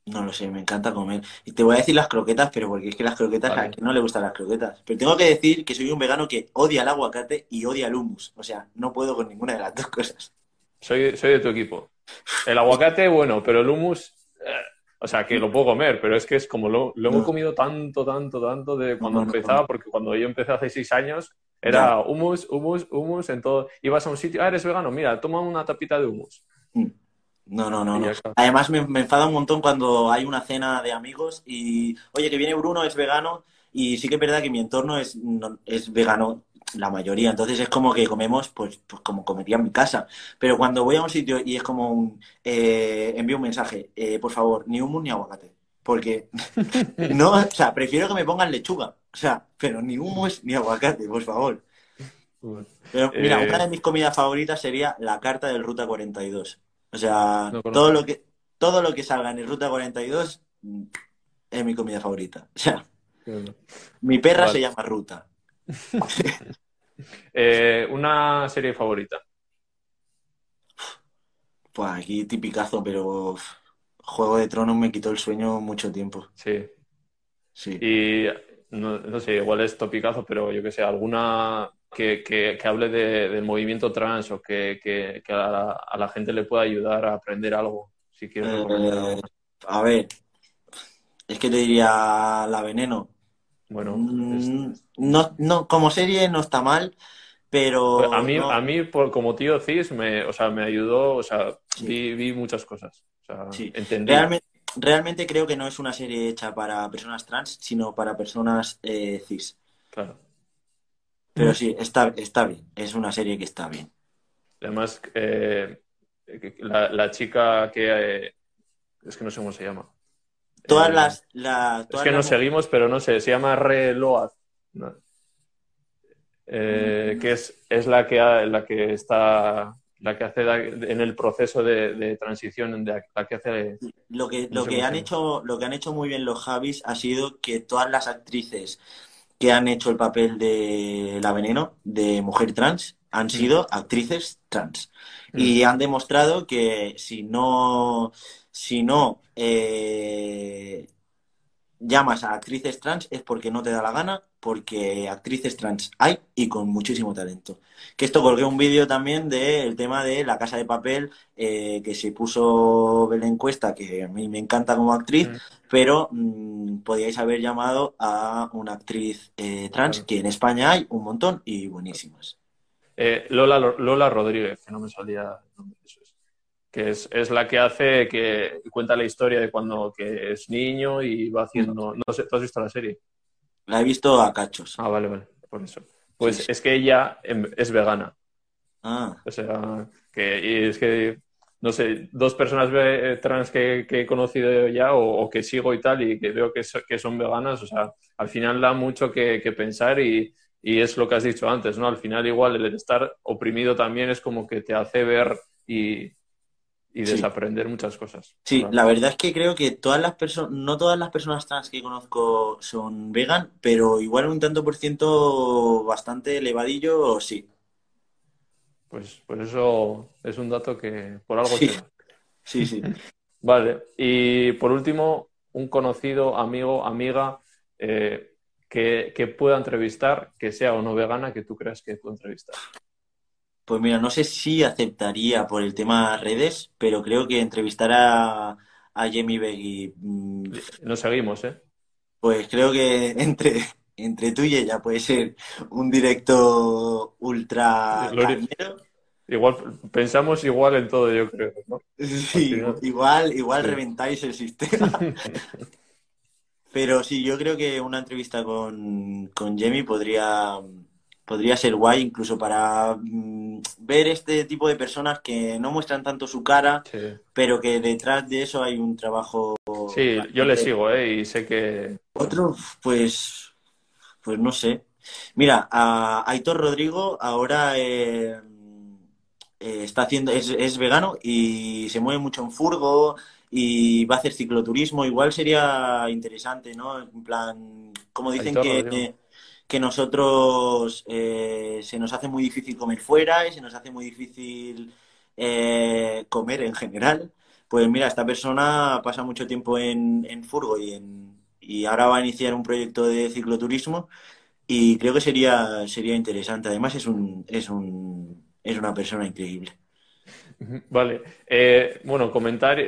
No lo sé, me encanta comer. Y te voy a decir las croquetas, pero porque es que las croquetas, Vale. a quien no le gustan las croquetas. Pero tengo que decir que soy un vegano que odia el aguacate y odia el hummus. O sea, no puedo con ninguna de las dos cosas. Soy, soy de tu equipo. El aguacate, bueno, pero el hummus, eh, o sea, que lo puedo comer, pero es que es como lo, lo hemos No. comido tanto, tanto, tanto de cuando No, no, no, empezaba, no. porque cuando yo empecé hace seis años, era hummus, hummus, hummus en todo. Ibas a un sitio, ah, eres vegano, mira, toma una tapita de hummus. No, no, no, no. Además me, me enfada un montón cuando hay una cena de amigos y, oye, que viene Bruno, es vegano, y sí que es verdad que mi entorno es, no- es vegano la mayoría, entonces es como que comemos pues, pues como comería en mi casa. Pero cuando voy a un sitio y es como un, eh, envío un mensaje, eh, por favor, ni hummus ni aguacate, porque no, o sea, prefiero que me pongan lechuga, o sea, pero ni hummus ni aguacate, por favor. Pero mira, Eh, una de mis comidas favoritas sería la carta del Ruta 42. O sea, No todo lo que todo lo que salga en el Ruta 42 mm, es mi comida favorita. O sea, mi perra Vale. se llama Ruta. Eh, una serie favorita. Pues aquí tipicazo, pero Juego de Tronos me quitó el sueño mucho tiempo. Sí. Sí. Y no, no sé, igual es topicazo, pero yo que sé, alguna que, que- que hable de- del movimiento trans o que, que- a, la, a la gente le pueda ayudar a aprender algo, si quieres Eh, a ver, es que te diría La Veneno. Bueno, Mm, no, no, como serie no está mal, pero a mí, no- a mí por, como tío cis, me, o sea, me ayudó, o sea, Sí. vi, vi muchas cosas. O sea, Sí. entendí. Realmente, realmente creo que no es una serie hecha para personas trans, sino para personas eh, cis. Claro. Pero sí, está, está bien. Es una serie que está bien. Además, eh, la, la chica que... eh, es que no sé cómo se llama. Todas Eh, las, la- Es que las nos seguimos, pero no sé, se llama Re Loaz. ¿no? Eh, Mm. que es, es la que ha- la que está la que hace en el proceso de, de transición, de la que hace Lo que, No lo que han hecho, lo que han hecho muy bien los Javis ha sido que todas las actrices que han hecho el papel de la veneno, de mujer trans, han sido actrices trans. Y han demostrado que si no, si no eh, llamas a actrices trans es porque no te da la gana, porque actrices trans hay y con muchísimo talento. Que esto colgué un vídeo también del tema de La Casa de Papel, eh, que se puso Belén Cuesta, que a mí me encanta como actriz, Mm. pero mm, podíais haber llamado a una actriz eh, trans, Claro. que en España hay un montón y buenísimas. Eh, Lola, Lola Rodríguez, que no me salía el nombre, eso es. Que es, es la que hace, que cuenta la historia de cuando que es niño y va haciendo. No sé, ¿tú has visto la serie? La he visto a cachos. Ah, vale, vale, por eso. Pues Sí, sí. es que ella em, es vegana. Ah, O sea, que y es que, no sé, dos personas trans que, que he conocido ya o, o que sigo y tal y que veo que, so- que son veganas, o sea, al final da mucho que, que pensar y, y es lo que has dicho antes, ¿no? Al final igual el estar oprimido también es como que te hace ver y, y Sí. desaprender muchas cosas. Sí, Claro. la verdad es que creo que todas las personas, no todas las personas trans que conozco son vegan, pero igual un tanto por ciento bastante elevadillo, sí. Pues, pues eso es un dato que por algo Sí. será. Sí, sí. Vale, y por último, un conocido, amigo, amiga eh, que, que pueda entrevistar, que sea o no vegana, que tú creas que pueda entrevistar. Pues mira, no sé si aceptaría por el tema redes, pero creo que entrevistar a, a Jamie Beggy, mm, Nos seguimos, ¿eh? pues creo que entre, entre tú y ella puede ser un directo ultra cañero. Igual pensamos igual en todo, yo creo, ¿no? Sí, final. igual, igual Sí. reventáis el sistema. Pero sí, yo creo que una entrevista con, con Jamie podría, podría ser guay, incluso para mm, ver este tipo de personas que no muestran tanto su cara, Sí, pero que detrás de eso hay un trabajo. Sí, yo le sigo, ¿eh? Y sé que... Otro, pues, pues no sé. Mira, a Aitor Rodrigo ahora eh, eh, está haciendo, es, es vegano y se mueve mucho en furgo y va a hacer cicloturismo. Igual sería interesante, ¿no? En plan, como dicen que, que nosotros eh, se nos hace muy difícil comer fuera y se nos hace muy difícil eh, comer en general. pues mira, esta persona pasa mucho tiempo en, en Furgo y, en, y ahora va a iniciar un proyecto de cicloturismo y creo que sería, sería interesante. Además es, un, es, un, es una persona increíble. Vale. Eh, bueno, comentar,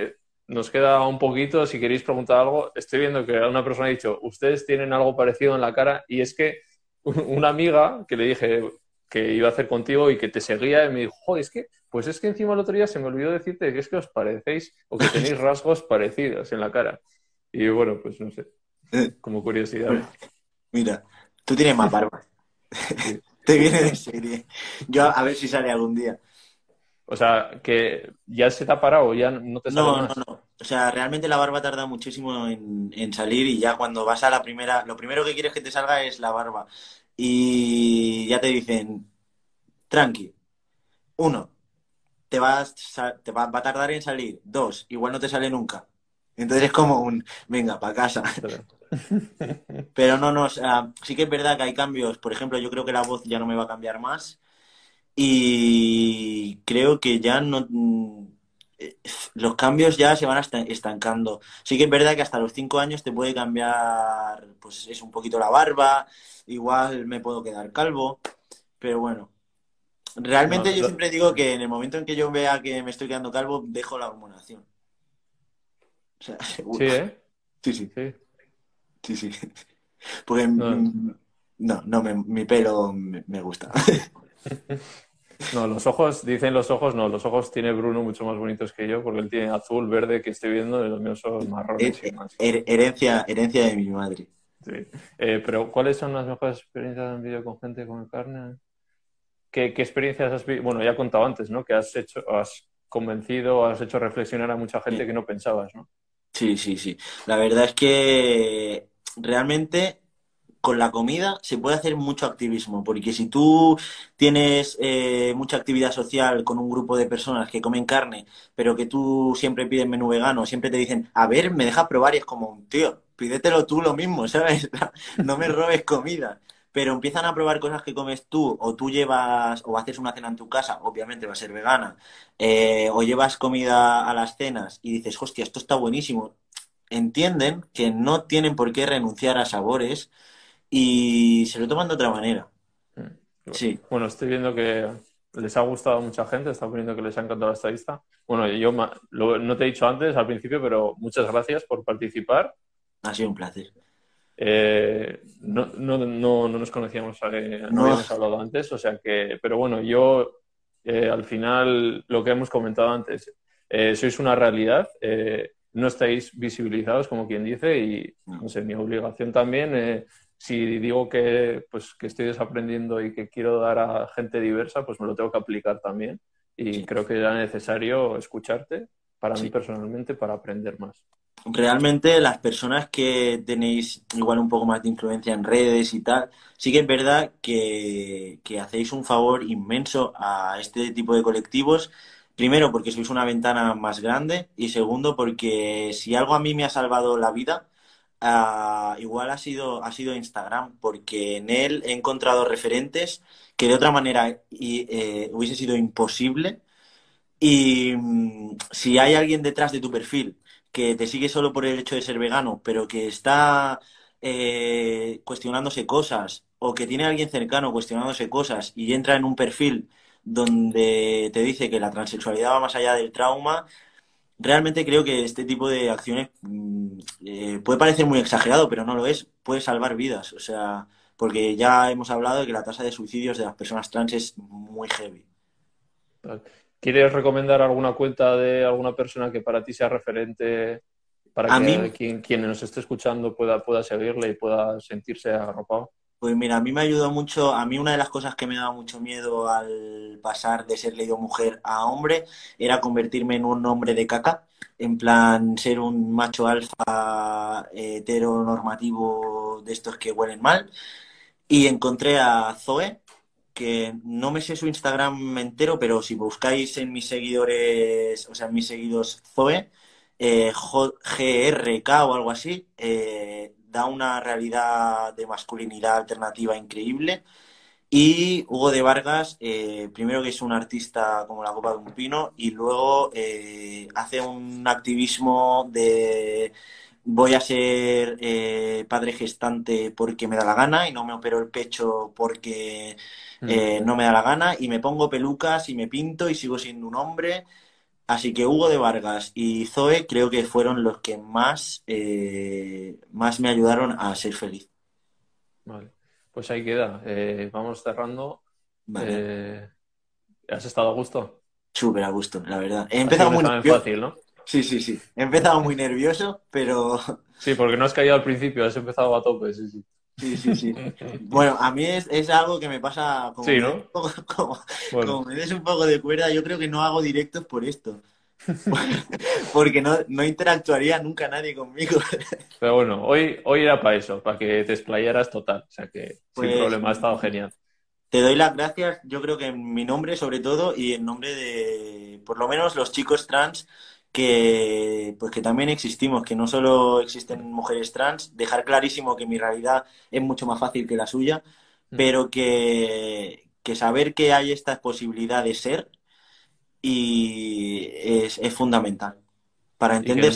nos queda un poquito, si queréis preguntar algo, estoy viendo que una persona ha dicho, ustedes tienen algo parecido en la cara y es que una amiga que le dije que iba a hacer contigo y que te seguía y me dijo, joder, es que, pues es que encima el otro día se me olvidó decirte que es que os parecéis o que tenéis rasgos parecidos en la cara. Y bueno, pues no sé, como curiosidad. Mira, tú tienes más barba. te viene de serie. Yo a ver si sale algún día. O sea, que ya se te ha parado, ya no te sale No, más. no, no. O sea, realmente la barba tarda muchísimo en, en salir y ya cuando vas a la primera, lo primero que quieres que te salga es la barba. Y ya te dicen, tranqui. Uno, te vas, te va, va a tardar en salir. Dos, igual no te sale nunca. Entonces es como un, venga, para casa. Pero no, no, o sea, sí que es verdad que hay cambios. Por ejemplo, yo creo que la voz ya no me va a cambiar más. Y creo que ya no. Los cambios ya se van estancando. Sí que es verdad que hasta los cinco años te puede cambiar, pues es un poquito la barba, igual me puedo quedar calvo, pero bueno. Realmente No, yo lo- siempre digo que en el momento en que yo vea que me estoy quedando calvo, dejo la hormonación. O sea, seguro. Sí, ¿eh? Sí, sí, Sí. sí, sí. Porque No. no, no, me- mi pelo me, me gusta. No, los ojos, dicen los ojos, no, los ojos tiene Bruno mucho más bonitos que yo, porque él tiene azul, verde, que estoy viendo, y los míos son marrones y más. Her- herencia, herencia de mi madre. Sí. Eh, pero, ¿cuáles son las mejores experiencias en vídeo con gente con carne? ¿Qué, qué experiencias has visto? Bueno, ya he contado antes, ¿no? Que has hecho, has convencido, has hecho reflexionar a mucha gente Sí. que no pensabas, ¿no? Sí, sí, sí. La verdad es que realmente con la comida se puede hacer mucho activismo, porque si tú tienes eh, mucha actividad social con un grupo de personas que comen carne, pero que tú siempre pides menú vegano, siempre te dicen, a ver, me dejas probar y es como, tío, pídetelo tú lo mismo, ¿sabes? No me robes comida. Pero empiezan a probar cosas que comes tú, o tú llevas, o haces una cena en tu casa, obviamente va a ser vegana, eh, o llevas comida a las cenas y dices, hostia, esto está buenísimo. Entienden que no tienen por qué renunciar a sabores y se lo toman de otra manera. Sí, Bueno, estoy viendo que les ha gustado a mucha gente, está poniendo que les ha encantado la estadista. Bueno, yo lo- no te he dicho antes al principio, pero muchas gracias por participar. ha sido un placer. Eh, no, no, no, no nos conocíamos, eh, no No. habíamos hablado antes, o sea que, pero bueno, yo eh, al final lo que hemos comentado antes, eh, sois una realidad, eh, no estáis visibilizados, como quien dice, y no sé, mi obligación también, eh, si digo que, pues, que estoy desaprendiendo y que quiero dar a gente diversa, pues me lo tengo que aplicar también. Y Sí. creo que era necesario escucharte, para mí Sí. personalmente, para aprender más. Realmente las personas que tenéis igual un poco más de influencia en redes y tal, sí que es verdad que, que hacéis un favor inmenso a este tipo de colectivos. Primero, porque sois una ventana más grande y segundo, porque si algo a mí me ha salvado la vida, ah, igual ha sido, ha sido Instagram, porque en él he encontrado referentes que de otra manera eh, hubiese sido imposible. Y mm, si hay alguien detrás de tu perfil que te sigue solo por el hecho de ser vegano, pero que está eh, cuestionándose cosas, o que tiene a alguien cercano cuestionándose cosas y entra en un perfil donde te dice que la transexualidad va más allá del trauma, realmente creo que este tipo de acciones mm, eh, puede parecer muy exagerado, pero no lo es, puede salvar vidas, o sea, porque ya hemos hablado de que la tasa de suicidios de las personas trans es muy heavy. ¿Quieres recomendar alguna cuenta de alguna persona que para ti sea referente para A que mí- quien, quien nos esté escuchando pueda, pueda seguirle y pueda sentirse arropado? Pues mira, a mí me ayudó mucho, a mí una de las cosas que me daba mucho miedo al pasar de ser leído mujer a hombre era convertirme en un hombre de caca, en plan ser un macho alfa eh, heteronormativo de estos que huelen mal. Y encontré a Zoe, que no me sé su Instagram entero, pero si buscáis en mis seguidores, o sea, en mis seguidos Zoe, eh, GRK o algo así, eh, da una realidad de masculinidad alternativa increíble. Y Hugo de Vargas, eh, primero que es un artista como la copa de un pino y luego eh, hace un activismo de voy a ser eh, padre gestante porque me da la gana y no me opero el pecho porque mm. no me da la gana y me pongo pelucas y me pinto y sigo siendo un hombre. Así que Hugo de Vargas y Zoe creo que fueron los que más, más me ayudaron a ser feliz. Vale. Pues ahí queda. Eh, vamos cerrando. Eh, ¿Has estado a gusto? Súper a gusto, la verdad. He empezado muy nervioso. fácil, ¿no? Sí, sí, sí. He empezado muy nervioso, pero. Sí, porque no has caído al principio, has empezado a tope, sí, sí. Sí, sí, sí. Bueno, a mí es, algo que me pasa como, sí, ¿no? como me des un poco de cuerda, yo creo que no hago directos por esto. Porque no, no, interactuaría nunca nadie conmigo. Pero bueno, hoy, hoy era para eso, para que te explayaras total. O sea que sin pues, problema, ha estado genial. Te doy las gracias, yo creo que en mi nombre sobre todo y en nombre de, por lo menos, los chicos trans que pues que también existimos, que no solo existen mujeres trans, dejar clarísimo que mi realidad es mucho más fácil que la suya, mm. pero que, que saber que hay esta posibilidad de ser y es, fundamental para entender.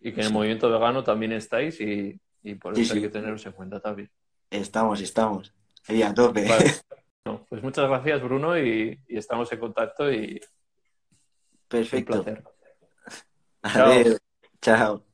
Y que, en el movimiento vegano también estáis y, por eso hay que teneros en cuenta también. Estamos, estamos. Y a tope. pues muchas gracias, Bruno, y, estamos en contacto y. Perfecto. Un placer. Chao. Chao.